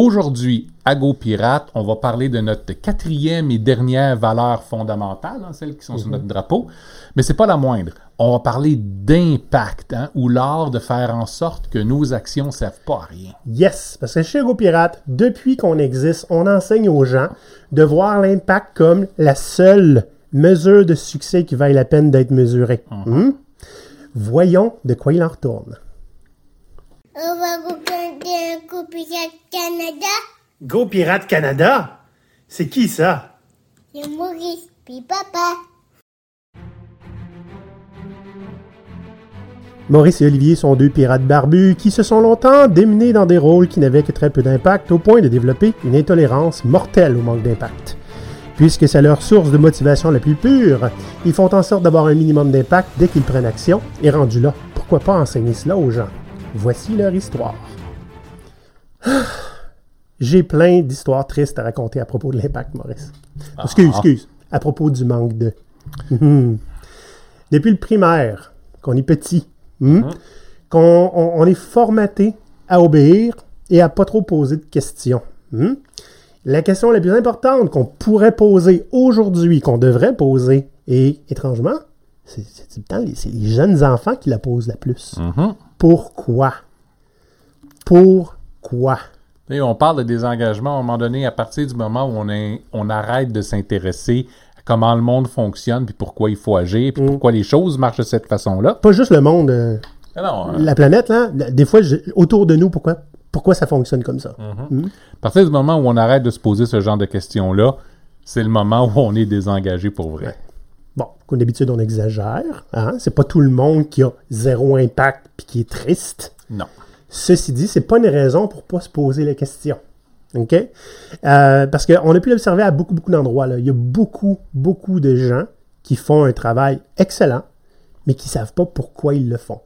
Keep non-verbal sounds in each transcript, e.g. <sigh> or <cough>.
Aujourd'hui, à GoPirate, on va parler de notre quatrième et dernière valeur fondamentale, hein, celles qui sont sur notre drapeau, mais c'est pas la moindre. On va parler d'impact, hein, ou l'art de faire en sorte que nos actions ne servent pas à rien. Yes, parce que chez GoPirate, depuis qu'on existe, on enseigne aux gens de voir l'impact comme la seule mesure de succès qui vaille la peine d'être mesurée. Hmm? Voyons de quoi il en retourne. On va coup Pirate Canada. Go Pirate Canada? C'est qui ça? C'est Maurice, puis papa. Maurice et Olivier sont deux pirates barbus qui se sont longtemps démenés dans des rôles qui n'avaient que très peu d'impact au point de développer une intolérance mortelle au manque d'impact. Puisque c'est leur source de motivation la plus pure, ils font en sorte d'avoir un minimum d'impact dès qu'ils prennent action, et rendu là, pourquoi pas enseigner cela aux gens? Voici leur histoire. <gasps> J'ai plein d'histoires tristes à raconter à propos de l'impact, Maurice. Excuse, excuse. À propos du manque de. Mhm. Depuis le primaire, qu'on est petit, hmm, qu'on on, on est formaté à obéir et à pas trop poser de questions. hmm. La question la plus importante qu'on pourrait poser aujourd'hui, qu'on devrait poser, et étrangement, c'est les, les jeunes enfants qui la posent la plus. Mhm. Pourquoi? Et on parle de désengagement à un moment donné à partir du moment où on, est- on arrête de s'intéresser à comment le monde fonctionne, puis pourquoi il faut agir, puis pourquoi les choses marchent de cette façon-là. Pas juste le monde, euh, Ah non, hein. la planète, là. Des fois, je- autour de nous, pourquoi, pourquoi ça fonctionne comme ça? Hmm? À partir du moment où on arrête de se poser ce genre de questions-là, c'est le moment où on est désengagé pour vrai. Bon, comme d'habitude, on exagère. Hein? C'est pas tout le monde qui a zéro impact puis qui est triste. Non. Ceci dit, c'est pas une raison pour pas se poser la question. OK? Euh, parce qu'on a pu l'observer à beaucoup, beaucoup d'endroits. là. Il y a beaucoup, beaucoup de gens qui font un travail excellent, mais qui savent pas pourquoi ils le font.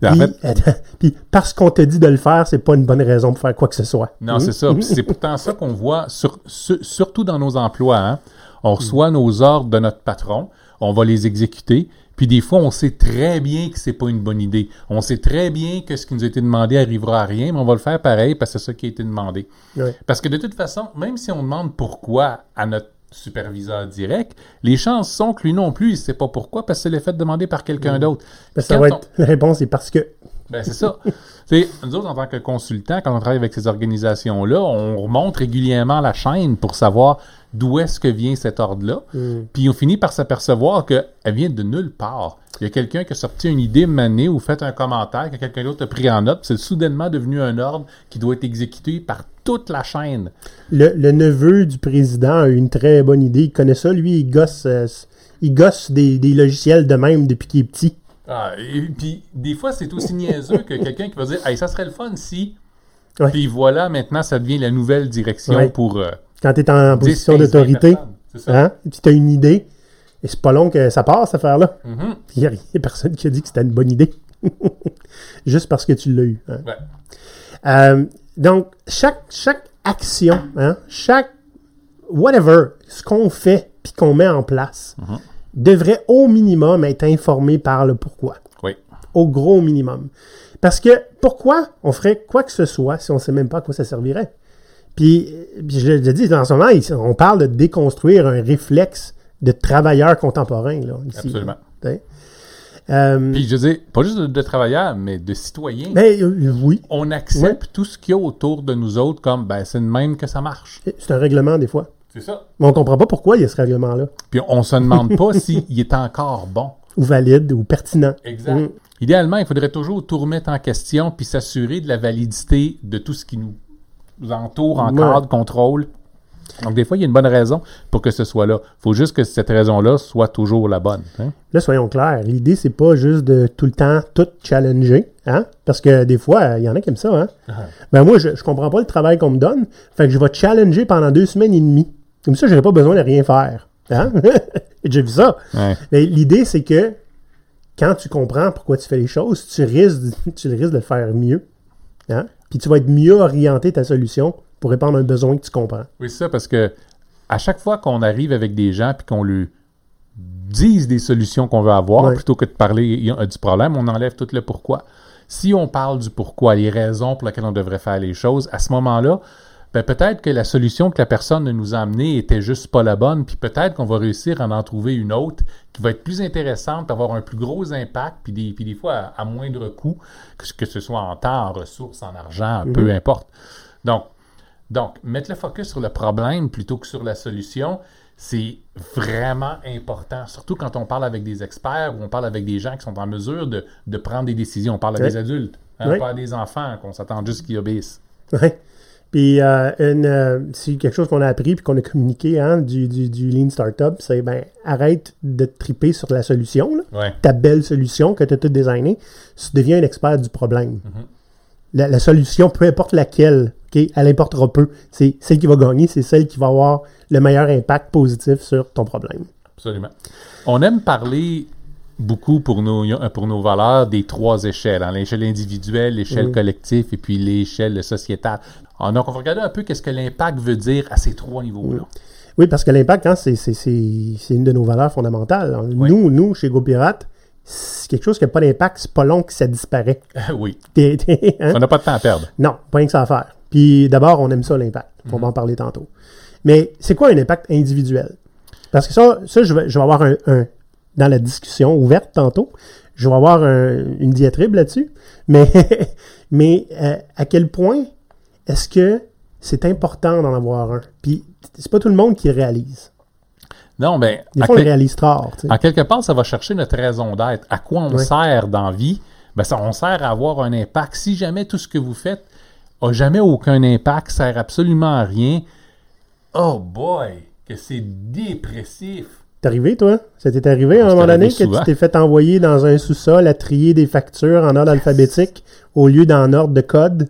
Puis, fait, attends, <laughs> puis parce qu'on te dit de le faire, c'est pas une bonne raison pour faire quoi que ce soit. non, c'est ça. Puis c'est pourtant ça qu'on voit, sur- sur- surtout dans nos emplois. hein. On reçoit nos ordres de notre patron, on va les exécuter, puis des fois, on sait très bien que c'est pas une bonne idée. On sait très bien que ce qui nous a été demandé arrivera à rien, mais on va le faire pareil parce que c'est ça qui a été demandé. Parce que de toute façon, même si on demande pourquoi à notre superviseur direct, les chances sont que lui non plus, il sait pas pourquoi, parce que c'est le fait demandé par quelqu'un d'autre. Quand ça va on- être, la réponse est parce que. Ben, c'est ça. Nous autres, en tant que consultants, quand on travaille avec ces organisations-là, on remonte régulièrement la chaîne pour savoir d'où est-ce que vient cet ordre-là. Puis on finit par s'apercevoir qu'elle vient de nulle part. Il y a quelqu'un qui a sorti une idée manée ou fait un commentaire que quelqu'un d'autre a pris en note. C'est soudainement devenu un ordre qui doit être exécuté par toute la chaîne. Le, le neveu du président a eu une très bonne idée. Il connaît ça, lui, il gosse, euh, il gosse des, des logiciels de même depuis qu'il est petit. Ah, et puis, des fois, c'est aussi niaiseux que quelqu'un qui va dire Hey, ça serait le fun si. Ouais. Puis voilà, maintenant, ça devient la nouvelle direction Ouais. pour. euh, Quand tu es en 10, position 15, d'autorité, 20 personnes. C'est ça. hein, tu as une idée, et c'est pas long que ça passe, cette affaire-là. Mhm. Il n'y a, personne qui a dit que c'était une bonne idée. <laughs> Juste parce que tu l'as eu. hein. Ouais. Euh, donc, chaque, chaque action, hein, chaque whatever, ce qu'on fait puis qu'on met en place, devrait au minimum être informé par le pourquoi. Oui. Au gros minimum. Parce que pourquoi on ferait quoi que ce soit si on ne sait même pas à quoi ça servirait? Puis, puis je le dis, en ce moment, on parle de déconstruire un réflexe de travailleur contemporain. Là, ici, Absolument. là. Euh, Puis je veux dire, pas juste de, de travailleurs, mais de citoyens. ben, euh, oui, On accepte tout ce qu'il y a autour de nous autres comme ben c'est de même que ça marche. c'est un règlement des fois. C'est ça. Mais on comprend pas pourquoi il y a ce règlement-là. Puis on se demande pas <laughs> s'il est encore bon. Ou valide, ou pertinent. Exact. Mm. Idéalement, il faudrait toujours tout remettre en question puis s'assurer de la validité de tout ce qui nous entoure en Ouais. contrôle. Donc, des fois, il y a une bonne raison pour que ce soit là. Il faut juste que cette raison-là soit toujours la bonne. hein. Là, soyons clairs, l'idée, c'est pas juste de tout le temps tout challenger, hein? Parce que des fois, il y en a qui aiment ça, hein? Ben moi, je, je comprends pas le travail qu'on me donne, fait que je vais challenger pendant deux semaines et demie. Comme ça, j'aurai pas besoin de rien faire. Hein? <laughs> J'ai vu ça. Ouais. Mais l'idée, c'est que quand tu comprends pourquoi tu fais les choses, tu risques, de- <laughs> tu risques de le faire mieux. Hein? Puis tu vas être mieux orienté ta solution pour répondre à un besoin que tu comprends. Oui, c'est ça, parce que à chaque fois qu'on arrive avec des gens puis qu'on lui dise des solutions qu'on veut avoir, Ouais. plutôt que de parler du problème, on enlève tout le pourquoi. Si on parle du pourquoi, les raisons pour lesquelles on devrait faire les choses, à ce moment-là, ben peut-être que la solution que la personne nous a amenée était juste pas la bonne, puis peut-être qu'on va réussir à en trouver une autre qui va être plus intéressante, avoir un plus gros impact, puis des, puis des fois à, moindre coût, que, que, ce soit en temps, en ressources, en argent, peu importe. Donc, donc, mettre le focus sur le problème plutôt que sur la solution, c'est vraiment important, surtout quand on parle avec des experts ou on parle avec des gens qui sont en mesure de, de prendre des décisions. On parle avec des adultes, hein, pas à des enfants, qu'on s'attend juste qu'ils obéissent. Oui. Puis, euh, euh, c'est quelque chose qu'on a appris puis qu'on a communiqué hein, du, du, du, Lean Startup, c'est ben arrête de triper sur la solution, là, ta belle solution que tu as tout designé, tu deviens un expert du problème. Mm-hmm. la, la, solution, peu importe laquelle, okay, elle importera peu. C'est celle qui va gagner, c'est celle qui va avoir le meilleur impact positif sur ton problème. Absolument. On aime parler beaucoup pour nos, pour nos valeurs des trois échelles, hein, l'échelle individuelle, l'échelle collective et puis l'échelle sociétale. Ah, donc, on va regarder un peu qu'est-ce que l'impact veut dire à ces trois niveaux-là. Oui, parce que l'impact, hein, c'est une de nos valeurs fondamentales. Nous, nous, chez GoPirate, c'est quelque chose qui n'a pas d'impact, c'est pas long que ça disparaît. <laughs> oui. Hein? On n'a pas de temps à perdre. Non, pas rien que ça à faire. Puis d'abord, on aime ça, l'impact. On va en parler tantôt. Mais c'est quoi un impact individuel? Parce que ça, ça je, vais, je vais avoir un, dans la discussion ouverte tantôt, je vais avoir une diatribe là-dessus. Mais, <laughs> mais euh, à quel point est-ce que c'est important d'en avoir un? Puis c'est pas tout le monde qui réalise. Non, ben. Des fois, on réalise tard. En quelque part, ça va chercher notre raison d'être. À quoi on sert dans vie? Ben, ça, on sert à avoir un impact. Si jamais tout ce que vous faites a jamais aucun impact, sert absolument à rien, oh boy, que c'est dépressif. T'es arrivé, toi? Ça t'est arrivé à un moment donné que tu t'es fait envoyer dans un sous-sol à trier des factures en ordre alphabétique au lieu d'en ordre de code?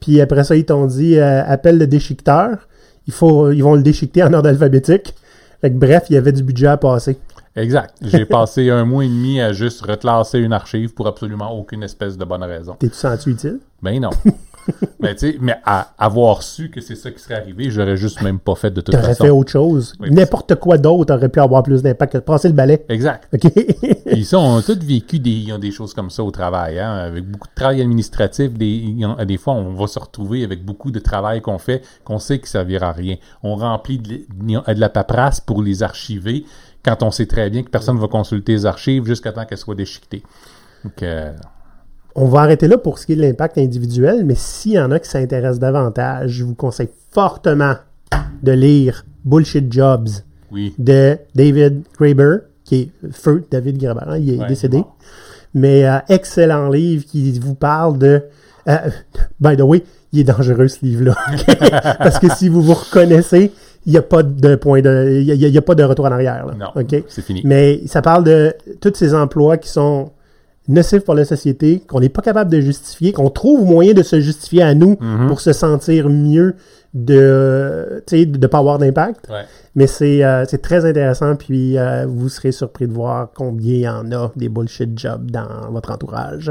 Puis après ça, ils t'ont dit euh, appelle le déchiqueteur. Il faut, ils vont le déchiqueter en ordre alphabétique. Fait bref, il y avait du budget à passer. Exact. J'ai <laughs> passé un mois et demi à juste reclasser une archive pour absolument aucune espèce de bonne raison. T'es-tu senti utile? Ben non. <laughs> mais <laughs> tu sais, mais à avoir su que c'est ça qui serait arrivé, j'aurais juste même pas fait de toute façon. T'aurais fait autre chose. N'importe quoi d'autre aurait pu avoir plus d'impact que de passer le balai. Exact. OK. <laughs> Puis ça, on a tous vécu des, des choses comme ça au travail, hein, avec beaucoup de travail administratif. Des, des fois, on va se retrouver avec beaucoup de travail qu'on fait, qu'on sait qu'il servira à rien. On remplit de, de la paperasse pour les archiver quand on sait très bien que personne ne va consulter les archives jusqu'à temps qu'elles soient déchiquetées. Donc, euh, on va arrêter là pour ce qui est de l'impact individuel, mais s'il y en a qui s'intéressent davantage, je vous conseille fortement de lire Bullshit Jobs de David Graeber, qui est feu David Graeber, hein, il est décédé. Mais euh, excellent livre qui vous parle de... Euh, by the way, il est dangereux ce livre-là. <laughs> Parce que si vous vous reconnaissez, il n'y a pas de point de... Il y a, pas de retour en arrière. Là. Non, c'est fini. Mais ça parle de tous ces emplois qui sont nocif pour la société, qu'on n'est pas capable de justifier, qu'on trouve moyen de se justifier à nous mhm. pour se sentir mieux de de ne pas avoir d'impact. Mais euh, c'est très intéressant, puis euh, vous serez surpris de voir combien il y en a des bullshit jobs dans votre entourage.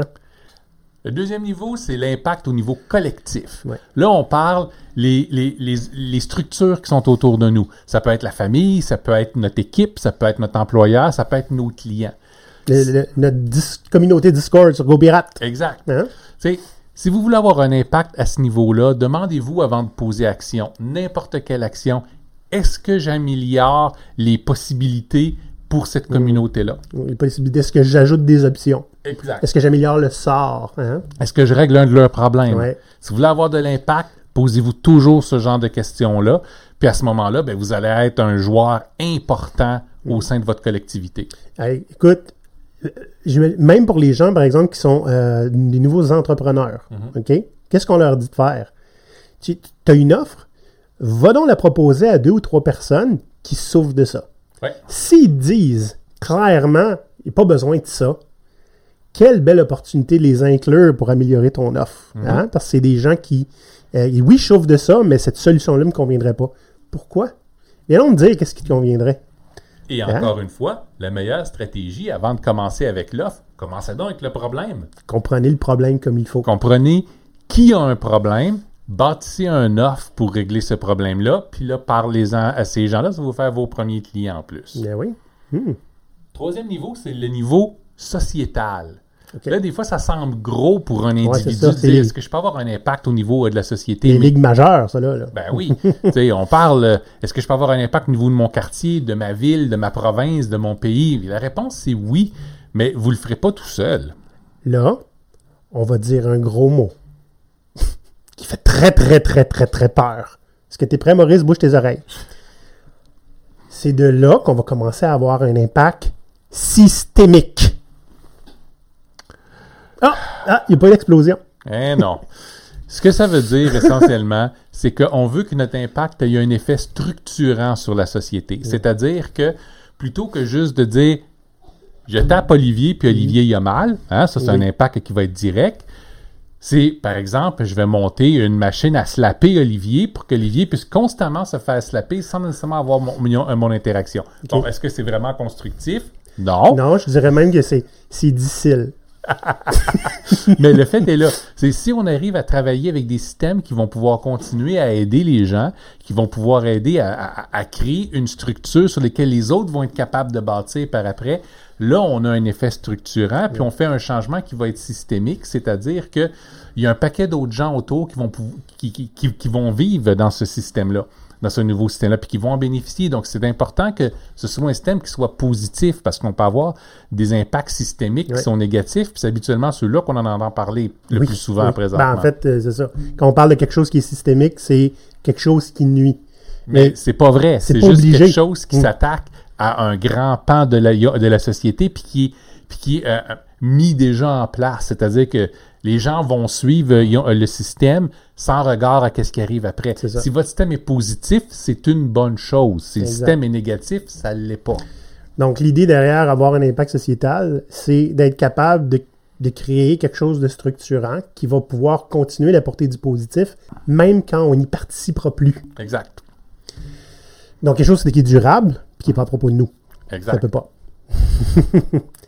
Le deuxième niveau, c'est l'impact au niveau collectif. Là, on parle les, les, les, les, structures qui sont autour de nous. Ça peut être la famille, ça peut être notre équipe, ça peut être notre employeur, ça peut être nos clients notre communauté Discord sur GoPirate. Exact. Hein? Si vous voulez avoir un impact à ce niveau-là, demandez-vous avant de poser action, n'importe quelle action, est-ce que j'améliore les possibilités pour cette communauté-là? Les possibilités, est-ce que j'ajoute des options? Exact. Est-ce que j'améliore le sort? Hein? Est-ce que je règle un de leurs problèmes? Si vous voulez avoir de l'impact, posez-vous toujours ce genre de questions-là. Puis à ce moment-là, ben, vous allez être un joueur important au sein de votre collectivité. écoute, même pour les gens, par exemple, qui sont euh, des nouveaux entrepreneurs, mhm. OK? Qu'est-ce qu'on leur dit de faire? Tu as une offre, va donc la proposer à deux ou trois personnes qui souffrent de ça. S'ils disent clairement, il n'y a pas besoin de ça, quelle belle opportunité de les inclure pour améliorer ton offre. Mhm. Hein? Parce que c'est des gens qui, euh, oui, souffrent de ça, mais cette solution-là ne me conviendrait pas. Pourquoi? Viens donc me dire qu'est-ce qui te conviendrait. Et hein? encore une fois, la meilleure stratégie avant de commencer avec l'offre, commencez donc avec le problème. Comprenez le problème comme il faut. Comprenez qui a un problème, bâtissez un offre pour régler ce problème-là, puis là, parlez-en à ces gens-là, ça va vous faire vos premiers clients en plus. Bien oui. Hmm. Troisième niveau, c'est le niveau sociétal. Là, des fois, ça semble gros pour un individu de dire est-ce que je peux avoir un impact au niveau euh, de la société? Les Mais- ligues majeures, ça, là. là. Ben oui. <laughs> tu sais, on parle euh, est-ce que je peux avoir un impact au niveau de mon quartier, de ma ville, de ma province, de mon pays? La réponse, c'est oui, mais vous le ferez pas tout seul. Là, on va dire un gros mot <laughs> qui fait très, très, très, très, très peur. Est-ce que tu es prêt, Maurice? Bouge tes oreilles. C'est de là qu'on va commencer à avoir un impact systémique. Ah! Ah, il n'y a pas d'explosion. Eh non. Ce que ça veut dire essentiellement, <laughs> c'est qu'on veut que notre impact ait un effet structurant sur la société. C'est-à-dire que plutôt que juste de dire je tape Olivier puis Olivier il a mal, hein, ça c'est un impact qui va être direct. C'est par exemple, je vais monter une machine à slapper Olivier pour qu'Olivier puisse constamment se faire slapper sans nécessairement avoir mon, mon, mon interaction. Bon, est-ce que c'est vraiment constructif? Non. Non, je dirais même que c'est difficile. <laughs> Mais le fait est là. C'est si on arrive à travailler avec des systèmes qui vont pouvoir continuer à aider les gens, qui vont pouvoir aider à, à- à créer une structure sur laquelle les autres vont être capables de bâtir par après, là, on a un effet structurant, puis on fait un changement qui va être systémique, c'est-à-dire que il y a un paquet d'autres gens autour qui vont, pou- qui, qui- qui- qui vont vivre dans ce système-là dans ce nouveau système-là, puis qui vont en bénéficier. Donc, c'est important que ce soit un système qui soit positif, parce qu'on peut avoir des impacts systémiques qui sont négatifs, puis c'est habituellement ceux-là qu'on en entend parler le Oui, plus souvent oui. présentement. Ben, en fait, euh, c'est ça. Quand on parle de quelque chose qui est systémique, c'est quelque chose qui nuit. Mais mais c'est pas vrai. c'est juste obligé. quelque chose qui Mm. s'attaque à un grand pan de la, de la société, puis qui, est- puis qui est euh, mis déjà en place. C'est-à-dire que les gens vont suivre euh, euh, le système sans regard à ce qui arrive après. Ça. Si votre système est positif, c'est une bonne chose. Si le système est négatif, ça ne l'est pas. Donc, l'idée derrière avoir un impact sociétal, c'est d'être capable de, de créer quelque chose de structurant qui va pouvoir continuer d'apporter du positif, même quand on n'y participera plus. Exact. Donc, quelque chose qui est durable, puis qui n'est pas à propos de nous. Ça Exact. peut pas. <laughs>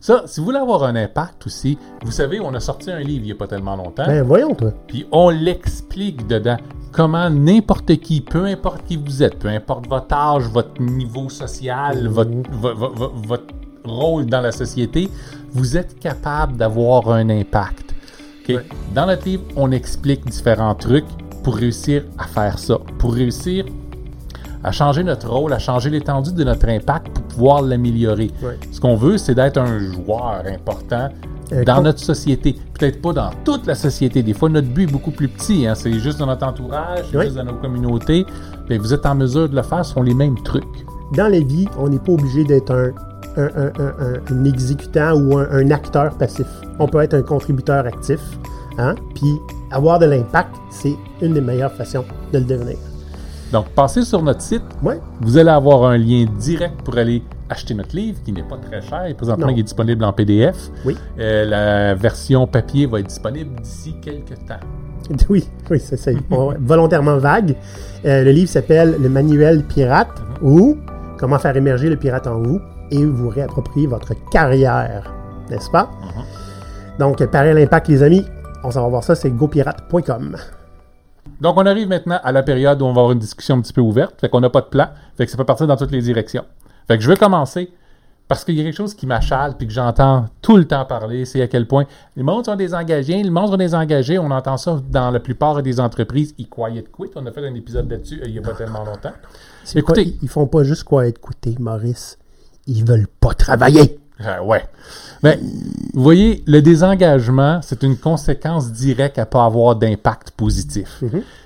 Ça, si vous voulez avoir un impact aussi, vous savez, on a sorti un livre il n'y a pas tellement longtemps. Ben, voyons, toi. Puis on l'explique dedans comment n'importe qui, peu importe qui vous êtes, peu importe votre âge, votre niveau social, votre, vo- votre rôle dans la société, vous êtes capable d'avoir un impact. OK? Ouais. Dans notre livre, on explique différents trucs pour réussir à faire ça, pour réussir à changer notre rôle, à changer l'étendue de notre impact pour pouvoir l'améliorer. Ce qu'on veut, c'est d'être un joueur important Euh, dans notre société. Peut-être pas dans toute la société. Des fois, notre but est beaucoup plus petit. hein. C'est juste dans notre entourage, Oui. juste dans nos communautés. Mais vous êtes en mesure de le faire, ce sont les mêmes trucs. Dans la vie, on n'est pas obligé d'être un, un, un- un- un- un exécutant ou un, un acteur passif. On peut être un contributeur actif. Hein? Puis, avoir de l'impact, c'est une des meilleures façons de le devenir. Donc, passez sur notre site. Vous allez avoir un lien direct pour aller acheter notre livre, qui n'est pas très cher. Présentement, Non. il est disponible en PDF. Oui. Euh, la version papier va être disponible d'ici quelques temps. <laughs> Oui, oui, c'est ça. On- volontairement vague. Euh, le livre s'appelle Le manuel pirate ou Comment faire émerger le pirate en vous et vous réapproprier votre carrière. N'est-ce pas? Donc, pareil l'impact, les amis. On s'en va voir ça, c'est gopirate.com. Donc, on arrive maintenant à la période où on va avoir une discussion un petit peu ouverte. Fait qu'on n'a pas de plan. Fait que ça peut partir dans toutes les directions. Fait que je vais commencer parce qu'il y a quelque chose qui m'achale puis que j'entends tout le temps parler, c'est à quel point les mondes sont désengagés, le monde sont désengagés. On entend ça dans la plupart des entreprises. Ils quiet quit. On a fait un épisode là-dessus euh, il n'y a pas tellement longtemps. C'est quoi, Écoutez, ils- font pas juste quoi écouter, Maurice. Ils veulent pas travailler. Euh, ouais. Mais, vous voyez, le désengagement, c'est une conséquence directe à pas avoir d'impact positif.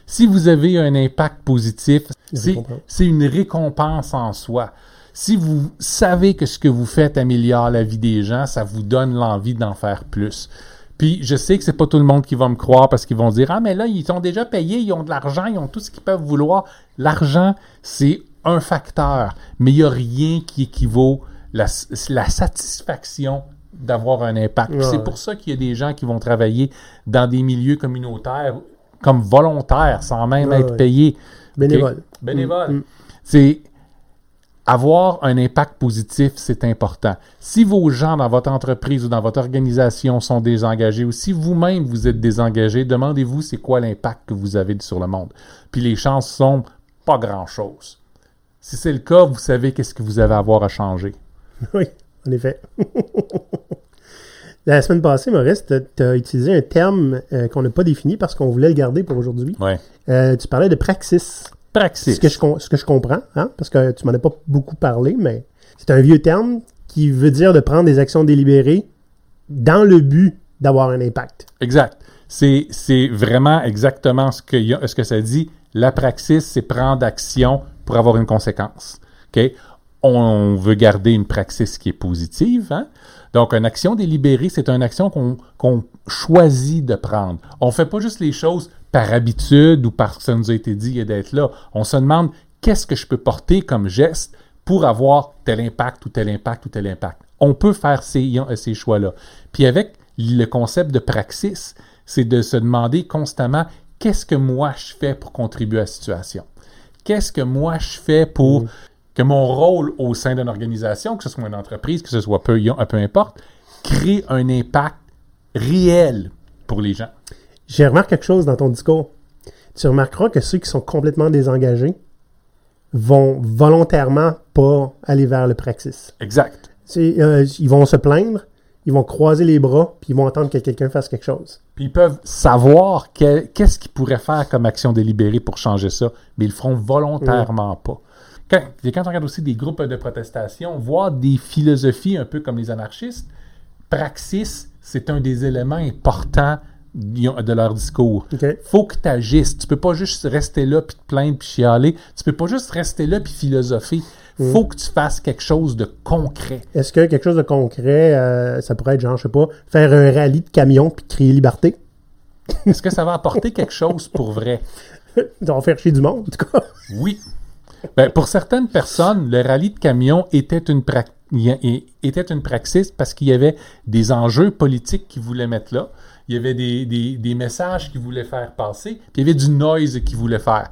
Si vous avez un impact positif, c'est une récompense en soi. Si vous savez que ce que vous faites améliore la vie des gens, ça vous donne l'envie d'en faire plus. Puis je sais que c'est pas tout le monde qui va me croire parce qu'ils vont dire ah mais là ils sont déjà payés, ils ont de l'argent, ils ont tout ce qu'ils peuvent vouloir. L'argent c'est un facteur, mais il y a rien qui équivaut la, la satisfaction d'avoir un impact. Ouais. C'est pour ça qu'il y a des gens qui vont travailler dans des milieux communautaires comme volontaires sans même Ouais, être payés. Bénévole. Bénévole. Mm, mm. C'est avoir un impact positif, c'est important. Si vos gens dans votre entreprise ou dans votre organisation sont désengagés ou si vous-même vous êtes désengagé, demandez-vous c'est quoi l'impact que vous avez sur le monde. Puis les chances sont pas grand-chose. Si c'est le cas, vous savez qu'est-ce que vous avez à avoir à changer. <laughs> Oui, en effet. <laughs> La semaine passée, Maurice, tu as utilisé un terme euh, qu'on n'a pas défini parce qu'on voulait le garder pour aujourd'hui. Ouais. Euh, tu parlais de praxis. Praxis. Ce que je, com- ce que je comprends, hein, parce que tu m'en as pas beaucoup parlé, mais c'est un vieux terme qui veut dire de prendre des actions délibérées dans le but d'avoir un impact. Exact. C'est, c'est vraiment exactement ce que, ce que ça dit. La praxis, c'est prendre action pour avoir une conséquence. OK? On veut garder une praxis qui est positive. Hein? Donc, une action délibérée, c'est une action qu'on, choisit de prendre. On fait pas juste les choses par habitude ou parce que ça nous a été dit d'être là. On se demande qu'est-ce que je peux porter comme geste pour avoir tel impact ou tel impact ou tel impact? On peut faire ces, ces choix-là. Puis avec le concept de praxis, c'est de se demander constamment qu'est-ce que moi je fais pour contribuer à la situation? Qu'est-ce que moi je fais pour que mon rôle au sein d'une organisation, que ce soit une entreprise, que ce soit peu, peu importe, crée un impact réel pour les gens. J'ai remarqué quelque chose dans ton discours. Tu remarqueras que ceux qui sont complètement désengagés vont volontairement pas aller vers le praxis. Exact. Euh, ils vont se plaindre, ils vont croiser les bras, puis ils vont attendre que quelqu'un fasse quelque chose. Puis ils peuvent savoir qu'est-ce qu'ils pourraient faire comme action délibérée pour changer ça, mais ils le feront volontairement pas. Quand, quand on regarde aussi des groupes de protestation, voir des philosophies un peu comme les anarchistes, praxis, c'est un des éléments importants de leur discours. OK. Faut que tu agisses. Tu peux pas juste rester là puis te plaindre puis chialer. Tu peux pas juste rester là puis philosopher. Faut que tu fasses quelque chose de concret. Est-ce que quelque chose de concret, euh, ça pourrait être genre, je sais pas, faire un rallye de camions puis crier liberté? Est-ce que ça va apporter quelque chose pour vrai? <laughs> Ça va faire chier du monde, en tout cas? Oui. Ben, pour certaines personnes, le rallye de camions était une, était une praxis parce qu'il y avait des enjeux politiques qu'ils voulaient mettre là. Il y avait des, des- des messages qu'ils voulaient faire passer, puis il y avait du noise qu'ils voulaient faire.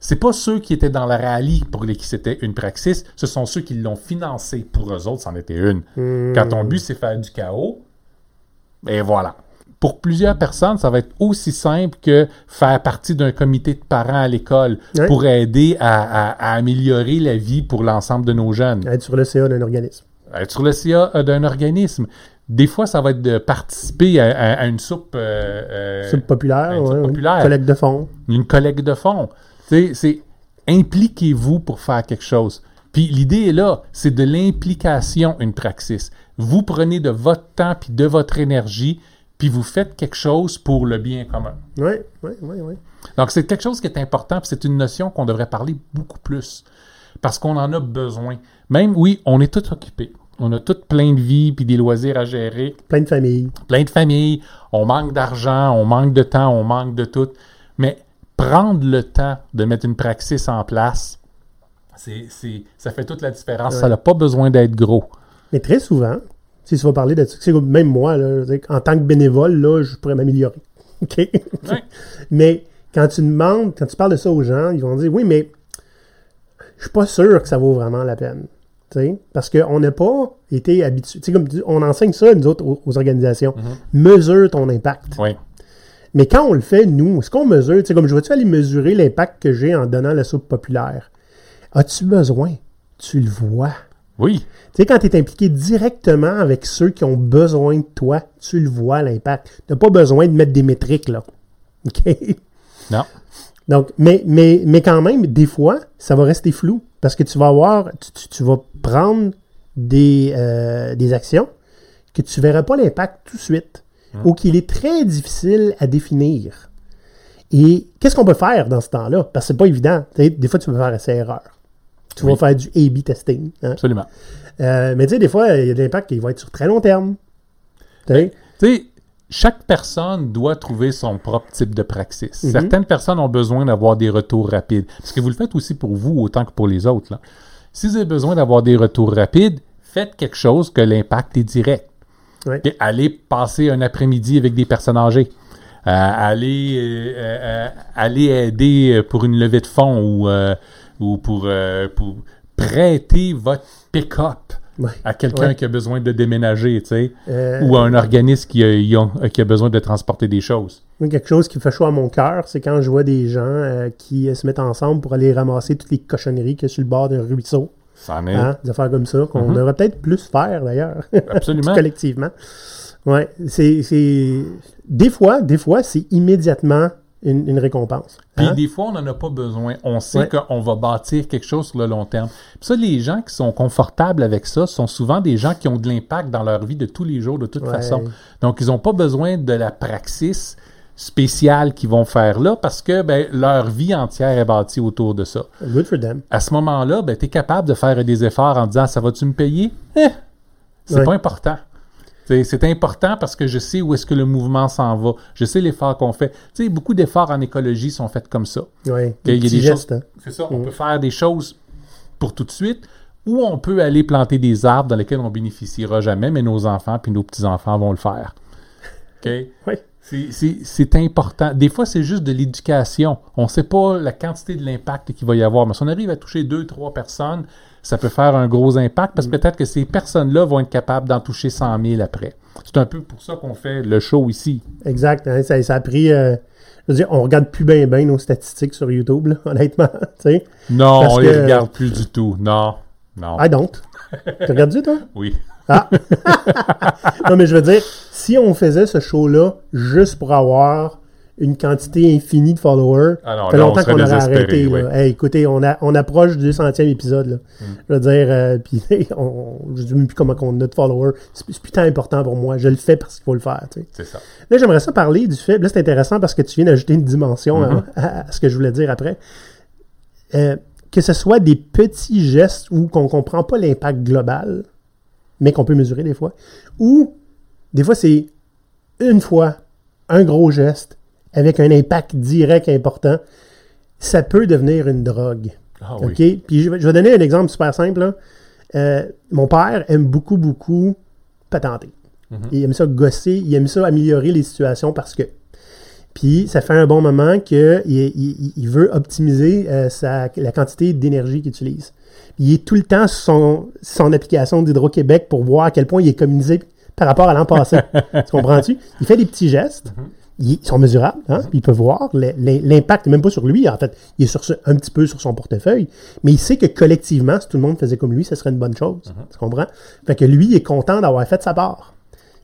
C'est pas ceux qui étaient dans le rallye pour les qui c'était une praxis, ce sont ceux qui l'ont financé. Pour eux autres, c'en était une. Quand ton but, c'est faire du chaos, et voilà. Pour plusieurs personnes, ça va être aussi simple que faire partie d'un comité de parents à l'école pour aider à, à- à améliorer la vie pour l'ensemble de nos jeunes. Être sur le CA d'un organisme. Être sur le CA euh, d'un organisme. Des fois, ça va être de participer à, une soupe, euh, euh, Sub populaire, une soupe ouais. populaire. collecte de fonds. une collecte de fonds. C'est impliquez-vous pour faire quelque chose. Puis l'idée est là, c'est de l'implication, une praxis. Vous prenez de votre temps puis de votre énergie, puis vous faites quelque chose pour le bien commun. Oui, oui, oui, oui. Donc c'est quelque chose qui est important, puis c'est une notion qu'on devrait parler beaucoup plus, parce qu'on en a besoin. Même, oui, on est tous occupés. On a toutes plein de vie puis des loisirs à gérer Plein de familles. plein de familles, on manque d'argent, on manque de temps, on manque de tout. Mais prendre le temps de mettre une praxis en place, c'est, c'est- ça fait toute la différence. Ça n'a pas besoin d'être gros. Mais très souvent, si tu vas parler de même moi, là, en tant que bénévole, là, je pourrais m'améliorer. <laughs> OK? Ouais. mais quand tu demandes, quand tu parles de ça aux gens, ils vont dire oui, mais je suis pas sûr que ça vaut vraiment la peine. Parce qu'on n'a pas été habitué. tu sais, Comme on enseigne ça, nous autres, aux, aux organisations. Mesure ton impact. Oui. Mais quand on le fait, nous, est-ce qu'on mesure? Comme je veux-tu aller mesurer l'impact que j'ai en donnant la soupe populaire? As-tu besoin? Tu le vois. Oui. Tu sais, quand tu es impliqué directement avec ceux qui ont besoin de toi, tu le vois, l'impact. Tu n'as pas besoin de mettre des métriques, là. <laughs> OK? Non. Donc, mais, mais, mais quand même, des fois, ça va rester flou. Parce que tu vas avoir, tu, tu- tu vas prendre des, euh, des actions que tu verras pas l'impact tout de suite. Ou qu'il est très difficile à définir. Et qu'est-ce qu'on peut faire dans ce temps-là? Parce que c'est pas évident. Tu sais, des fois, tu peux faire essai erreur. Tu Oui. vas faire du A-B testing. hein. Absolument. Euh, mais tu sais, des fois, il y a de l'impact qui va être sur très long terme. Tu sais, Tu sais, chaque personne doit trouver son propre type de praxis. Certaines personnes ont besoin d'avoir des retours rapides. Parce que vous le faites aussi pour vous autant que pour les autres. là. Si vous avez besoin d'avoir des retours rapides, faites quelque chose que l'impact est direct. Allez passer un après-midi avec des personnes âgées. Euh, allez, euh, allez aider pour une levée de fonds ou, ou pour, euh, pour prêter votre pick-up Ouais. à quelqu'un Ouais. qui a besoin de déménager, tu sais, Euh, ou à un organisme qui a, ont- qui a besoin de transporter des choses. Moi, quelque chose qui fait chaud à mon cœur, c'est quand je vois des gens euh, qui euh, se mettent ensemble pour aller ramasser toutes les cochonneries qu'il y a sur le bord d'un ruisseau. Ça en est Hein, des affaires comme ça, qu'on Mhm. devrait peut-être plus faire d'ailleurs, <laughs> absolument. collectivement. C'est, c'est... Des fois, des fois, c'est immédiatement une, une récompense. Puis Hein? des fois, on n'en a pas besoin. On sait Ouais. qu'on va bâtir quelque chose sur le long terme. Puis ça, les gens qui sont confortables avec ça sont souvent des gens qui ont de l'impact dans leur vie de tous les jours, de toute Ouais. façon. Donc, ils n'ont pas besoin de la praxis spéciale qu'ils vont faire là parce que ben, leur vie entière est bâtie autour de ça. Good for them. À ce moment-là, ben, tu es capable de faire des efforts en disant Ça va-tu me payer? Eh, C'est Ouais. pas important. C'est important parce que je sais où est-ce que le mouvement s'en va. Je sais l'effort qu'on fait. Tu sais, beaucoup d'efforts en écologie sont faits comme ça. Ouais. Il y a des hein. C'est ça. On peut faire des choses pour tout de suite, ou on peut aller planter des arbres dans lesquels on bénéficiera jamais, mais nos enfants puis nos petits-enfants vont le faire. OK? <laughs> C'est c'est important. Des fois, c'est juste de l'éducation. On ne sait pas la quantité de l'impact qu'il va y avoir. Mais si on arrive à toucher deux, trois personnes, ça peut faire un gros impact parce que peut-être que ces personnes-là vont être capables d'en toucher 100 000 après. C'est un peu pour ça qu'on fait le show ici. Exact. hein, ça, ça a pris. euh, je veux dire, on regarde plus bien nos statistiques sur YouTube, là, <laughs> honnêtement. Non, Parce on les que- regarde plus du tout. Non, non. I don't. Tu regardes ça, toi? <laughs> Oui. Ah! <laughs> non, mais je veux dire, si on faisait ce show-là juste pour avoir une quantité infinie de followers, Ah non, ça fait là, longtemps qu'on aurait désespéré, arrêté. oui. là. Hey, écoutez, on, a, on approche du centième épisode. Là. Mm. Je veux dire, euh, <laughs> puis on, je sais même plus comment on a de followers. C'est tant important pour moi. Je le fais parce qu'il faut le faire. tu sais. C'est ça. Là, j'aimerais ça parler du fait. Là, c'est intéressant parce que tu viens d'ajouter une dimension Mm-hmm. à- à, à ce que je voulais dire après. Euh, que ce soit des petits gestes où qu'on comprend pas l'impact global, mais qu'on peut mesurer des fois, ou des fois c'est une fois un gros geste avec un impact direct important, ça peut devenir une drogue. Ah oui. OK? Puis je vais, je vais donner un exemple super simple. là. Euh, mon père aime beaucoup, beaucoup patenter. Il aime ça gosser, il aime ça améliorer les situations parce que. Puis ça fait un bon moment qu'il il, veut optimiser euh, sa, la quantité d'énergie qu'il utilise. Il est tout le temps sur son, son application d'Hydro-Québec pour voir à quel point il est communisé par rapport à l'an passé. <laughs> tu comprends-tu? Il fait des petits gestes. Ils sont mesurables, hein? puis il peut voir l'impact, même pas sur lui, en fait, il est sur ce- un petit peu sur son portefeuille, mais il sait que collectivement, si tout le monde faisait comme lui, ce serait une bonne chose. Tu comprends? Fait que lui, il est content d'avoir fait sa part.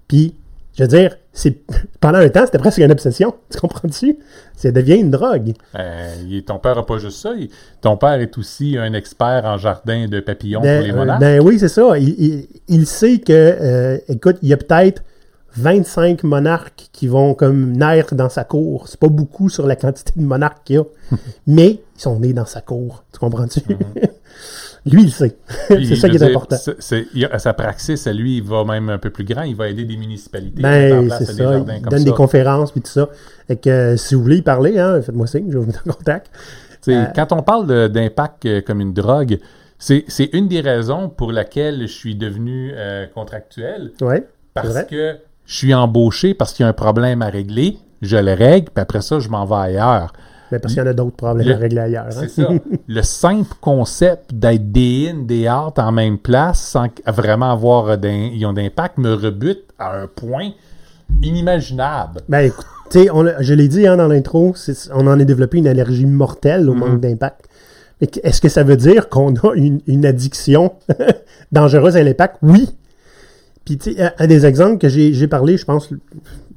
Puis, je veux dire, c'est <laughs> pendant un temps, c'était presque une obsession. <laughs> Tu comprends-tu? Ça devient une drogue. Euh, ton père n'a pas juste ça. il- ton père est aussi un expert en jardin de papillons Ben, pour les euh, monarques. ben oui, c'est ça. Il, il- il sait que, euh, écoute, il y a peut-être 25 monarques qui vont comme naître dans sa cour. C'est pas beaucoup sur la quantité de monarques qu'il y a, <laughs> mais ils sont nés dans sa cour. Tu comprends-tu? <laughs> Lui, il sait. <laughs> C'est ça qui est dire, important. a- sa praxis, à lui, il va même un peu plus grand. Il va aider des municipalités. Ben, c'est ça. Il donne ça. des conférences puis tout ça. Fait que euh, si vous voulez y parler, hein, faites-moi signe, je vais vous mettre en contact. Euh, Quand on parle d'impact euh, comme une drogue, c'est c'est une des raisons pour laquelle je suis devenu euh, contractuel. Ouais. Parce vrai. que je suis embauché parce qu'il y a un problème à régler. Je le règle, puis après ça, je m'en vais ailleurs. Mais parce qu'il y en a d'autres problèmes Le- à régler ailleurs. hein. C'est ça. <laughs> Le simple concept d'être day in, day out en même place sans vraiment avoir d'impact me rebute à un point inimaginable. Ben écoute, tu sais, on a- je l'ai dit hein, dans l'intro, on en a développé une allergie mortelle au Mhm. manque d'impact. Est-ce que ça veut dire qu'on a une, une addiction <laughs> dangereuse à l'impact? Oui. Puis tu sais, un- des exemples que j'ai parlé, je pense,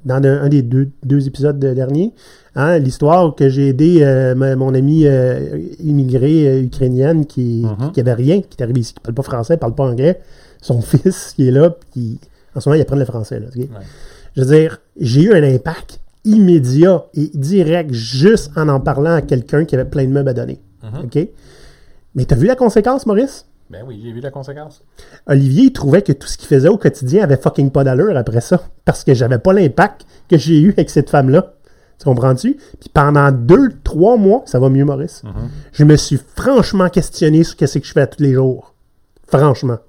dans un, un des deux, deux épisodes de- derniers, hein, l'histoire que j'ai aidé euh, ma- mon amie euh, immigrée euh, ukrainienne qui, Mhm. qui avait rien, qui est arrivée ici, qui parle pas français, parle pas anglais, son <laughs> fils qui est là, puis en ce moment il apprend le français. Là? Je veux dire, j'ai eu un impact immédiat et direct juste en en parlant à quelqu'un qui avait plein de meubles à donner. OK? Mais t'as vu la conséquence, Maurice? Ben oui, j'ai vu la conséquence. Olivier, il trouvait que tout ce qu'il faisait au quotidien avait fucking pas d'allure après ça. Parce que j'avais pas l'impact que j'ai eu avec cette femme-là. Tu comprends-tu? Puis pendant deux, trois mois, ça va mieux, Maurice. Je me suis franchement questionné sur qu'est-ce que je fais tous les jours. Franchement.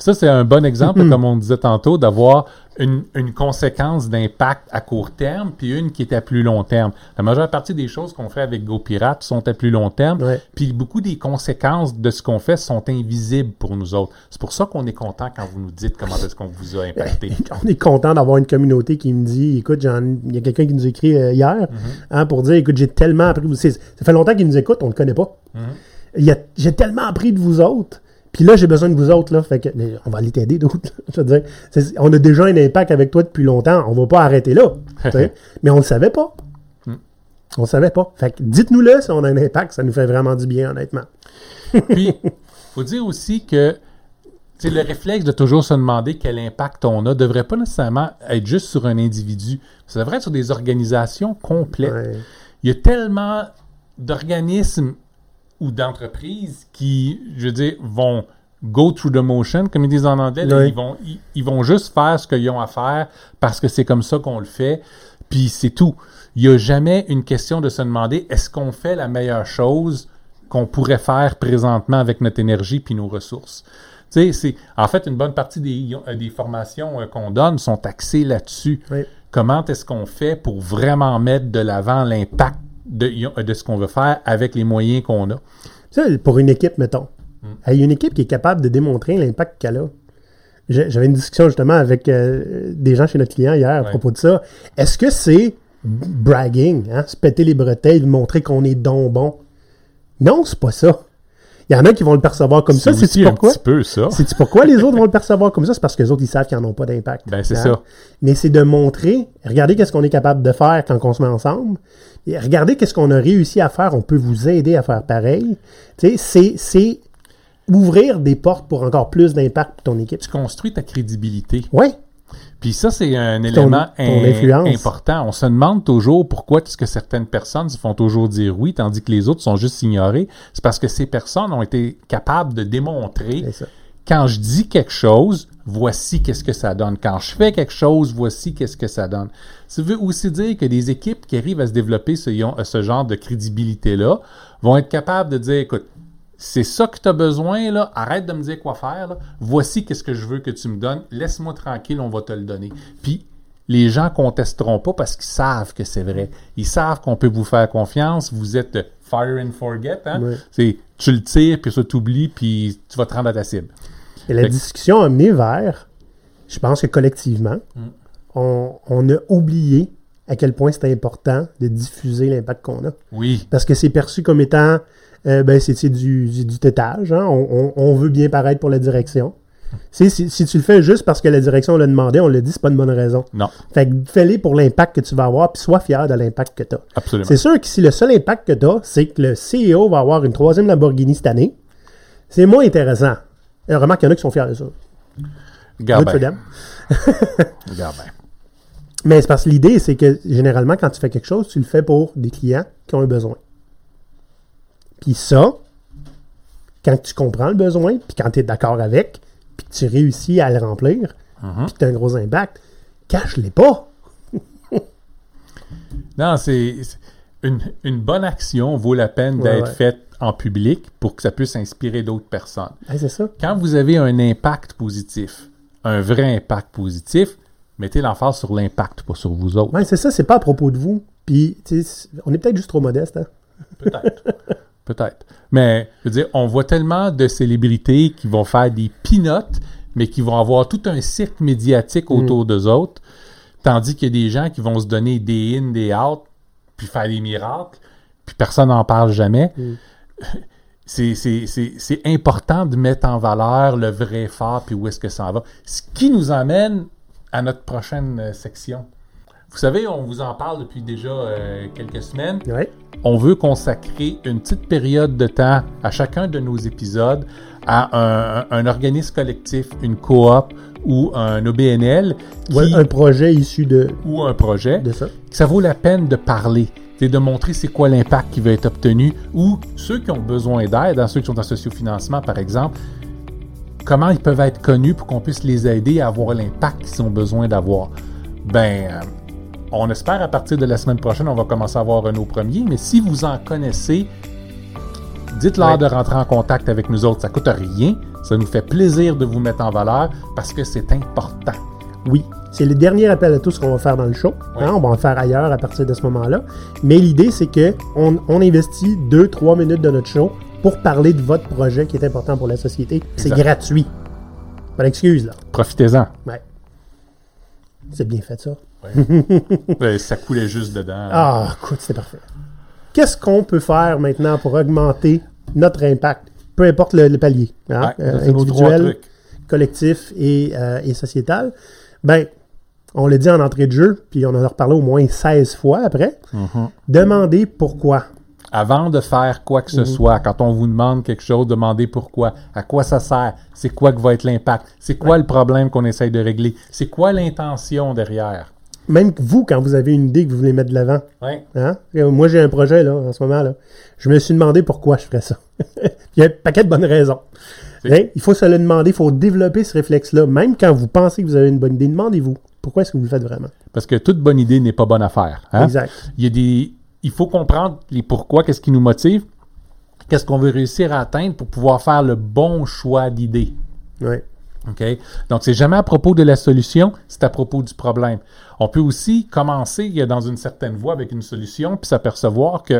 Ça, c'est un bon exemple, Mm-hmm. comme on disait tantôt, d'avoir une, une conséquence d'impact à court terme, puis une qui est à plus long terme. La majeure partie des choses qu'on fait avec GoPirate sont à plus long terme, Ouais. puis beaucoup des conséquences de ce qu'on fait sont invisibles pour nous autres. C'est pour ça qu'on est content quand vous nous dites comment est-ce qu'on vous a impacté. <laughs> on est content d'avoir une communauté qui me dit écoute, il y a quelqu'un qui nous écrit euh, hier hein, pour dire écoute, j'ai tellement appris. de vous- c'est- Ça fait longtemps qu'il nous écoute, on ne le connaît pas. A- J'ai tellement appris de vous autres. Puis là, j'ai besoin de vous autres, là. Fait que, mais on va aller t'aider, d'autres. <laughs> Je veux dire, c'est- on a déjà un impact avec toi depuis longtemps. On va pas arrêter là. <laughs> mais on le savait pas. Hmm. On le savait pas. Fait que dites-nous-le si on a un impact. Ça nous fait vraiment du bien, honnêtement. <laughs> Puis, faut dire aussi que le réflexe de toujours se demander quel impact on a devrait pas nécessairement être juste sur un individu. Ça devrait être sur des organisations complètes. Ouais. Il y a tellement d'organismes ou d'entreprises qui, je veux dire, vont go through the motion, comme ils disent en anglais. ils, vont, ils, ils vont juste faire ce qu'ils ont à faire parce que c'est comme ça qu'on le fait. Puis c'est tout. Il n'y a jamais une question de se demander est-ce qu'on fait la meilleure chose qu'on pourrait faire présentement avec notre énergie puis nos ressources? Tu sais, c'est en fait une bonne partie des, euh, des formations euh, qu'on donne sont axées là-dessus. Oui. Comment est-ce qu'on fait pour vraiment mettre de l'avant l'impact de, de ce qu'on veut faire avec les moyens qu'on a? Ça, pour une équipe, mettons. Il y a une équipe qui est capable de démontrer l'impact qu'elle a. J'avais une discussion justement avec euh, des gens chez notre client hier à Ouais. propos de ça. Est-ce que c'est bragging, hein, se péter les bretelles, montrer qu'on est donc bon? Non, c'est pas ça. Il y en a qui vont le percevoir comme ça. C'est un pourquoi? petit peu ça. C'est pourquoi les autres vont le percevoir comme ça? C'est parce que les autres, ils savent qu'ils n'en ont pas d'impact. Ben, c'est Hein? ça. Mais c'est de montrer, regardez qu'est-ce qu'on est capable de faire quand on se met ensemble. Et regardez qu'est-ce qu'on a réussi à faire. On peut vous aider à faire pareil. Tu sais, c'est, ouvrir des portes pour encore plus d'impact pour ton équipe. Tu construis ta crédibilité. Ouais. Puis ça, c'est un élément ton in- influence. important. On se demande toujours pourquoi est-ce que certaines personnes se font toujours dire oui, tandis que les autres sont juste ignorées. C'est parce que ces personnes ont été capables de démontrer quand je dis quelque chose, voici qu'est-ce que ça donne. Quand je fais quelque chose, voici qu'est-ce que ça donne. Ça veut aussi dire que des équipes qui arrivent à se développer ce, ce genre de crédibilité-là vont être capables de dire, écoute, c'est ça que tu as besoin, là. Arrête de me dire quoi faire, là. Voici qu'est-ce que je veux que tu me donnes. Laisse-moi tranquille, on va te le donner. Puis, les gens contesteront pas parce qu'ils savent que c'est vrai. Ils savent qu'on peut vous faire confiance. Vous êtes fire and forget, hein. C'est, tu le tires, puis ça t'oublie, puis tu vas te rendre à ta cible. Et la Fait discussion a amené vers, je pense que collectivement, Mm. on, on a oublié à quel point c'est important de diffuser l'impact qu'on a. Oui. Parce que c'est perçu comme étant, euh, ben, c'est du, du tétage. hein. On, on- on veut bien paraître pour la direction. Si, si tu le fais juste parce que la direction l'a demandé, on l'a dit, c'est pas une bonne raison. Non, Fait que fais-le pour l'impact que tu vas avoir, puis sois fier de l'impact que tu as. absolument. C'est sûr que si le seul impact que tu as, c'est que le CEO va avoir une troisième Lamborghini cette année, c'est moins intéressant. Euh, remarque, il y en a qui sont fiers de ça. Regarde <laughs> bien. Mais c'est parce que l'idée, c'est que généralement, quand tu fais quelque chose, tu le fais pour des clients qui ont un besoin. Puis ça, quand tu comprends le besoin, puis quand tu es d'accord avec, puis que tu réussis à le remplir, Mhm. puis que tu as un gros impact, cache-les pas. <laughs> Non, c'est une, une bonne action vaut la peine d'être ouais. faite en public pour que ça puisse inspirer d'autres personnes. Ouais, c'est ça. Quand vous avez un impact positif, un vrai impact positif, mettez l'emphase sur l'impact, pas sur vous autres. C'est ça, c'est pas à propos de vous. Puis, on est peut-être juste trop modeste. Hein? Peut-être. <laughs> Peut-être. Mais, je veux dire, on voit tellement de célébrités qui vont faire des pinottes, mais qui vont avoir tout un cirque médiatique autour d'eux autres, tandis qu'il y a des gens qui vont se donner des in, des out, puis faire des miracles, puis personne n'en parle jamais. <laughs> C'est, c'est, c'est important de mettre en valeur le vrai fort, puis où est-ce que ça en va. Ce qui nous amène à notre prochaine euh, section. Vous savez, on vous en parle depuis déjà euh, quelques semaines Ouais. on veut consacrer une petite période de temps à chacun de nos épisodes à un, un organisme collectif, une coop ou un OBNL qui- Ouais, un projet issu de, ou un projet, de ça. que ça vaut la peine de parler, c'est de montrer c'est quoi l'impact qui va être obtenu ou ceux qui ont besoin d'aide, hein, ceux qui sont en sociofinancement par exemple, comment ils peuvent être connus pour qu'on puisse les aider à avoir l'impact qu'ils ont besoin d'avoir. Ben, euh, on espère à partir de la semaine prochaine, on va commencer à avoir nos premiers, mais si vous en connaissez, dites-leur de rentrer en contact avec nous autres. Ça coûte rien, ça nous fait plaisir de vous mettre en valeur parce que c'est important. Oui, c'est le dernier appel à tous qu'on va faire dans le show. Ouais. Hein, on va en faire ailleurs à partir de ce moment-là. Mais l'idée, c'est que on, on investit 2-3 minutes de notre show pour parler de votre projet qui est important pour la société. C'est gratuit. Pas d'excuse, là. Profitez-en. Ouais. C'est bien fait, ça. <laughs> Ça coulait juste dedans. Ah, écoute, c'est parfait. Qu'est-ce qu'on peut faire maintenant pour augmenter notre impact? peu importe le, le palier, hein, Ouais, euh, individuel, collectif et, euh, et sociétal, ben, on l'a dit en entrée de jeu, puis on en a reparlé au moins 16 fois après, Mhm. demandez pourquoi. Avant de faire quoi que ce Mhm. soit, quand on vous demande quelque chose, demandez pourquoi, à quoi ça sert, c'est quoi que va être l'impact, c'est quoi le problème qu'on essaye de régler, c'est quoi l'intention derrière? Même vous, quand vous avez une idée que vous voulez mettre de l'avant, Ouais. Hein? Moi, j'ai un projet là, en ce moment. Là. Je me suis demandé pourquoi je ferais ça. <laughs> Il y a un paquet de bonnes raisons. Hein? Il faut se le demander, il faut développer ce réflexe-là. Même quand vous pensez que vous avez une bonne idée, demandez-vous pourquoi est-ce que vous le faites vraiment? Parce que toute bonne idée n'est pas bonne à faire. hein? Exact. Il y a des, il faut comprendre les pourquoi, qu'est-ce qui nous motive, qu'est-ce qu'on veut réussir à atteindre pour pouvoir faire le bon choix d'idées. Ouais. OK? Donc, c'est jamais à propos de la solution, c'est à propos du problème. On peut aussi commencer dans une certaine voie avec une solution, puis s'apercevoir que,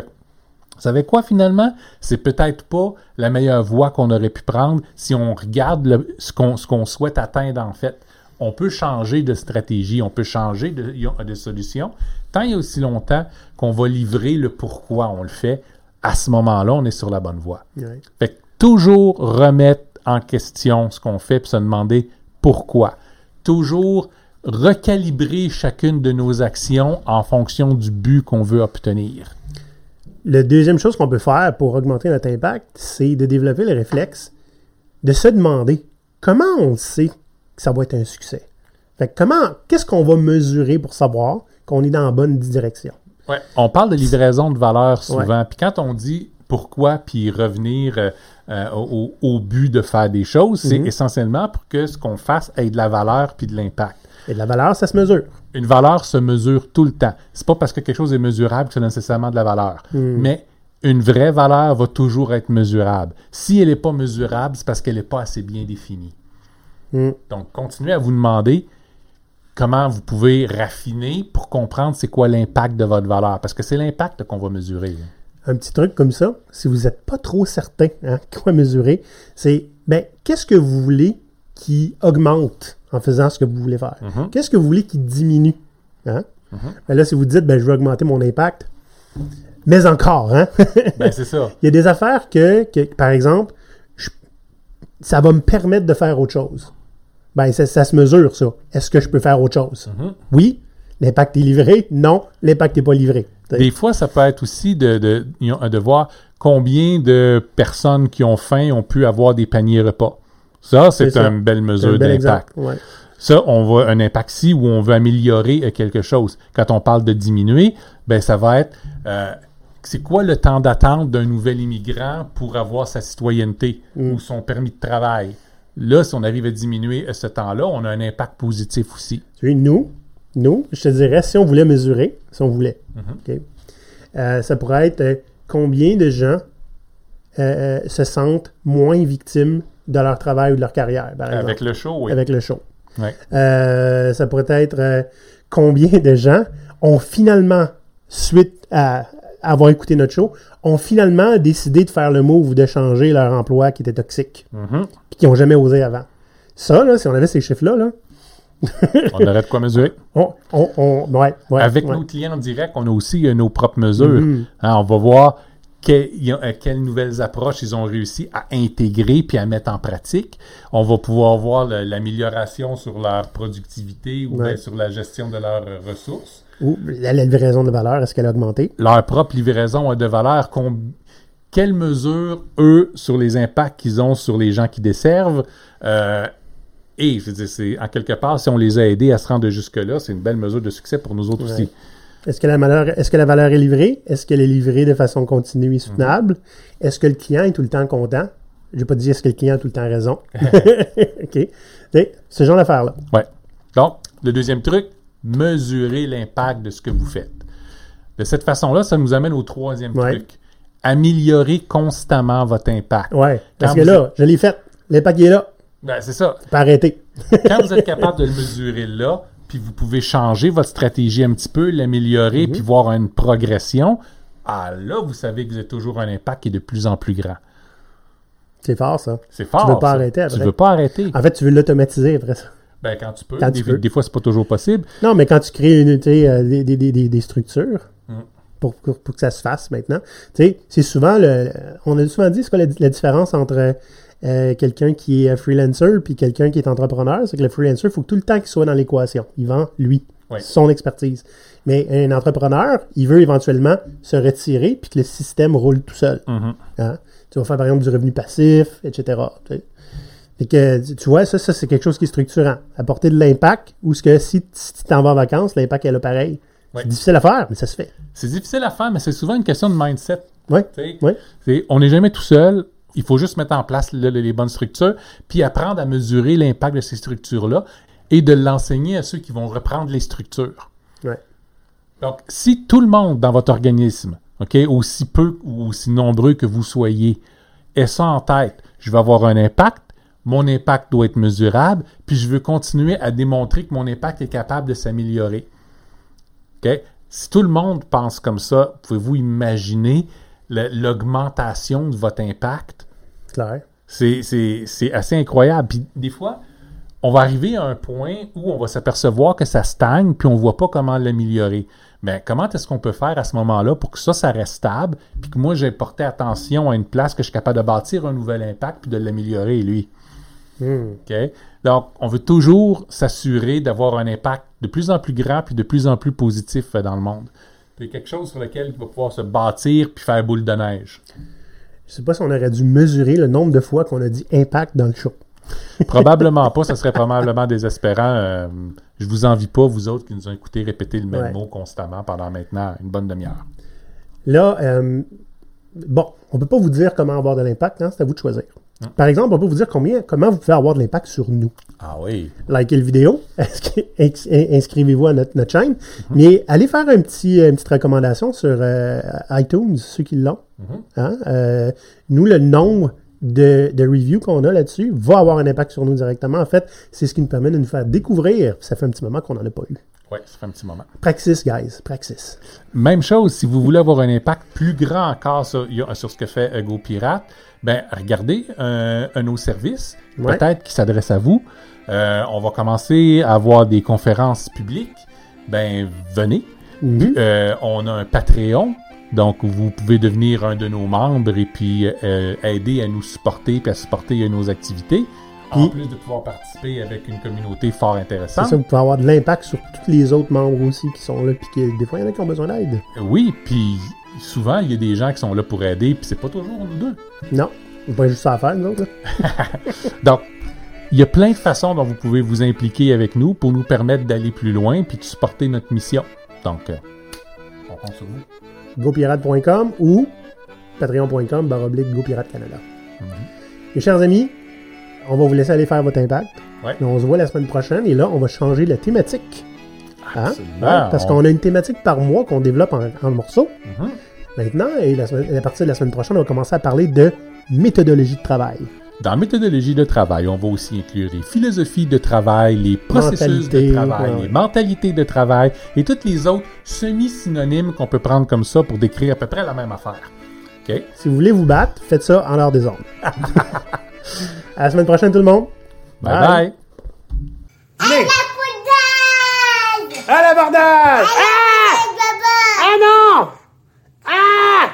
vous savez quoi, finalement? C'est peut-être pas la meilleure voie qu'on aurait pu prendre si on regarde le- ce qu'on ce qu'on souhaite atteindre, en fait. On peut changer de stratégie, on peut changer de, de solution, tant et aussi longtemps qu'on va livrer le pourquoi on le fait. À ce moment-là, on est sur la bonne voie. Fait que toujours remettre en question ce qu'on fait puis se demander pourquoi. Toujours recalibrer chacune de nos actions en fonction du but qu'on veut obtenir. La deuxième chose qu'on peut faire pour augmenter notre impact, c'est de développer le réflexe de se demander comment on sait que ça va être un succès. Fait que comment, qu'est-ce qu'on va mesurer pour savoir qu'on est dans la bonne direction? On parle de livraison de valeur souvent, puis quand on dit pourquoi, puis revenir euh, euh, au, au but de faire des choses, c'est Mhm. essentiellement pour que ce qu'on fasse ait de la valeur puis de l'impact. Et de la valeur, ça se mesure. Une valeur se mesure tout le temps. C'est pas parce que quelque chose est mesurable que a nécessairement de la valeur. Mais une vraie valeur va toujours être mesurable. Si elle n'est pas mesurable, c'est parce qu'elle n'est pas assez bien définie. Mm. Donc, continuez à vous demander comment vous pouvez raffiner pour comprendre c'est quoi l'impact de votre valeur. Parce que c'est l'impact qu'on va mesurer. un petit truc comme ça, si vous n'êtes pas trop certain hein, <laughs> quoi mesurer, c'est ben, qu'est-ce que vous voulez qui augmente en faisant ce que vous voulez faire? Mhm. Qu'est-ce que vous voulez qui diminue? Hein? Ben là, si vous dites ben, je veux augmenter mon impact, mais encore, hein? <laughs> Ben, c'est ça. Il y a des affaires que, que, par exemple, je- ça va me permettre de faire autre chose. Ben, ça, ça se mesure, ça. Est-ce que je peux faire autre chose? Mhm. Oui. L'impact est livré? Non. L'impact n'est pas livré. Des fois, ça peut être aussi de, de, de voir combien de personnes qui ont faim ont pu avoir des paniers repas. Ça, c'est une belle mesure d'impact. Ouais. Ça, on voit un impact ici où on veut améliorer quelque chose. Quand on parle de diminuer, ben ça va être euh, c'est quoi le temps d'attente d'un nouvel immigrant pour avoir sa citoyenneté Mm. ou son permis de travail? Là, si on arrive à diminuer ce temps-là, on a un impact positif aussi. Tu nous, nous, je te dirais, si on voulait mesurer, si on voulait, Mm-hmm. Euh, ça pourrait être euh, combien de gens euh, se sentent moins victimes de leur travail ou de leur carrière, par exemple, Avec le show, oui. avec le show. Ouais. Euh, ça pourrait être euh, combien de gens ont finalement, suite à avoir écouté notre show, ont finalement décidé de faire le move de changer leur emploi qui était toxique, Mhm. puis qui n'ont jamais osé avant. Ça, là, si on avait ces chiffres-là, là, <laughs> On aurait de quoi mesurer. on, on, on- ouais, ouais, Avec nos clients en direct, on a aussi euh, nos propres mesures. Mhm. Hein, on va voir que- euh, quelles nouvelles approches ils ont réussi à intégrer puis à mettre en pratique. On va pouvoir voir l'amélioration sur leur productivité ou Ouais. bien sur la gestion de leurs euh, ressources. Ou la, livraison de valeur, est-ce qu'elle a augmenté? Leur propre livraison de valeur. Quelles mesures, eux, sur les impacts qu'ils ont sur les gens qui desservent. euh, et, je veux dire, en quelque part, si on les a aidés à se rendre jusque-là, c'est une belle mesure de succès pour nous autres Ouais. aussi. Est-ce que, la valeur, est-ce que la valeur est livrée? Est-ce qu'elle est livrée de façon continue et soutenable? Est-ce que le client est tout le temps content? Je n'ai pas dit est-ce que le client a tout le temps raison. <laughs> OK. Sais, Ce genre d'affaires-là. Ouais. Donc, le deuxième truc, mesurer l'impact de ce que vous faites. De cette façon-là, ça nous amène au troisième Ouais. truc. Améliorer constamment votre impact. Ouais. Parce que là, je l'ai fait. L'impact est là. Ben, c'est ça. Pas arrêter. Quand vous êtes capable de le mesurer là, puis vous pouvez changer votre stratégie un petit peu, l'améliorer, Mhm. puis voir une progression, ah là, vous savez que vous avez toujours un impact qui est de plus en plus grand. C'est fort, ça. C'est fort. veux pas ça. arrêter Tu veux pas arrêter. En fait, tu veux l'automatiser après ça. Ben, quand tu peux. Quand des, tu peux. des fois, c'est pas toujours possible. Non, mais quand tu crées une, tu euh, des, des, des, structures, Mm. pour, pour, pour que ça se fasse maintenant. Tu sais, c'est souvent le. On a souvent dit, c'est quoi la, la différence entre euh, quelqu'un qui est freelancer puis quelqu'un qui est entrepreneur? C'est que le freelancer, il faut que tout le temps qu'il soit dans l'équation. Il vend lui, Ouais. son expertise. Mais un entrepreneur, il veut éventuellement se retirer puis que le système roule tout seul. Mhm. Hein? Tu vas faire par exemple du revenu passif, etc. tu sais. Fait que, tu- vois, ça, ça c'est quelque chose qui est structurant. Apporter de l'impact, ou ce que si, si tu t'en vas en vacances, l'impact est là pareil. Ouais. C'est difficile à faire, mais ça se fait. C'est difficile à faire, mais c'est souvent une question de mindset. Ouais. Ouais. On n'est jamais tout seul. Il faut juste mettre en place le- le- les bonnes structures, puis apprendre à mesurer l'impact de ces structures-là et de l'enseigner à ceux qui vont reprendre les structures. Ouais. Donc, si tout le monde dans votre organisme, OK, aussi peu ou aussi nombreux que vous soyez, ait ça en tête, je vais avoir un impact, mon impact doit être mesurable, puis je veux continuer à démontrer que mon impact est capable de s'améliorer. Si tout le monde pense comme ça, pouvez-vous imaginer l'augmentation de votre impact? Clair. C'est, assez incroyable. Puis des fois, on va arriver à un point où on va s'apercevoir que ça stagne, puis on voit pas comment l'améliorer. Mais comment est-ce qu'on peut faire à ce moment-là pour que ça, ça reste stable, puis que moi, j'ai porté attention à une place que je suis capable de bâtir un nouvel impact, puis de l'améliorer, lui? Hmm. Donc, on veut toujours s'assurer d'avoir un impact de plus en plus grand, puis de plus en plus positif euh, dans le monde. C'est quelque chose sur lequel il va pouvoir se bâtir, puis faire boule de neige. Je sais pas si on aurait dû mesurer le nombre de fois qu'on a dit impact dans le show. <laughs> Probablement pas, ça serait probablement désespérant. Euh, je vous envie pas, vous autres qui nous ont écouté répéter le même Ouais. mot constamment pendant maintenant une bonne demi-heure. Là, euh, bon, on peut pas vous dire comment avoir de l'impact, hein, c'est à vous de choisir. Par exemple, on peut vous dire combien, comment vous pouvez avoir de l'impact sur nous. Ah oui. likez le vidéo, <laughs> ins- inscrivez-vous à notre, notre chaîne, mais allez faire un petit, une petite recommandation sur euh, iTunes, ceux qui l'ont. Hein? Euh, nous, le nombre de, de reviews qu'on a là-dessus va avoir un impact sur nous directement. En fait, c'est ce qui nous permet de nous faire découvrir. Ça fait un petit moment qu'on n'en a pas eu. Oui, ça fait un petit moment. Praxis, guys, praxis. Même chose, si vous voulez avoir un impact plus grand encore sur, sur ce que fait euh, GoPirate, ben regardez un, un de nos services, Ouais. peut-être qui s'adresse à vous. Euh, on va commencer à avoir des conférences publiques. Ben venez. Mhm. Euh, on a un Patreon. Donc, vous pouvez devenir un de nos membres et puis euh, aider à nous supporter puis à supporter euh, nos activités. En plus de pouvoir participer avec une communauté fort C'est intéressante. ça, vous pouvez avoir de l'impact sur tous les autres membres aussi qui sont là, puis que des fois, il y en a qui ont besoin d'aide. Oui, puis souvent, il y a des gens qui sont là pour aider, puis c'est pas toujours nous deux. Non, on pas juste ça à faire, nous autres. <laughs> Donc, il y a plein de façons dont vous pouvez vous impliquer avec nous pour nous permettre d'aller plus loin puis de supporter notre mission. Donc, euh, on compte sur vous. gopirate.com ou patreon.com baroblique gopirate Canada. Mhm. Mes chers amis, on va vous laisser aller faire votre impact. Ouais. On se voit la semaine prochaine et là, on va changer la thématique. Hein? Parce On- qu'on a une thématique par mois qu'on développe en, en morceaux. Mhm. Maintenant, et la semaine- à partir de la semaine prochaine, on va commencer à parler de méthodologie de travail. Dans méthodologie de travail, on va aussi inclure les philosophies de travail, les processus Mentalité, de travail, ouais, les mentalités de travail et toutes les autres semi-synonymes qu'on peut prendre comme ça pour décrire à peu près la même affaire. Si vous voulez vous battre, faites ça en l'heure des ondes. <laughs> À la semaine prochaine, tout le monde. Bye bye. bye. À la bordage! À la bordage! Ah! Ah non! Ah!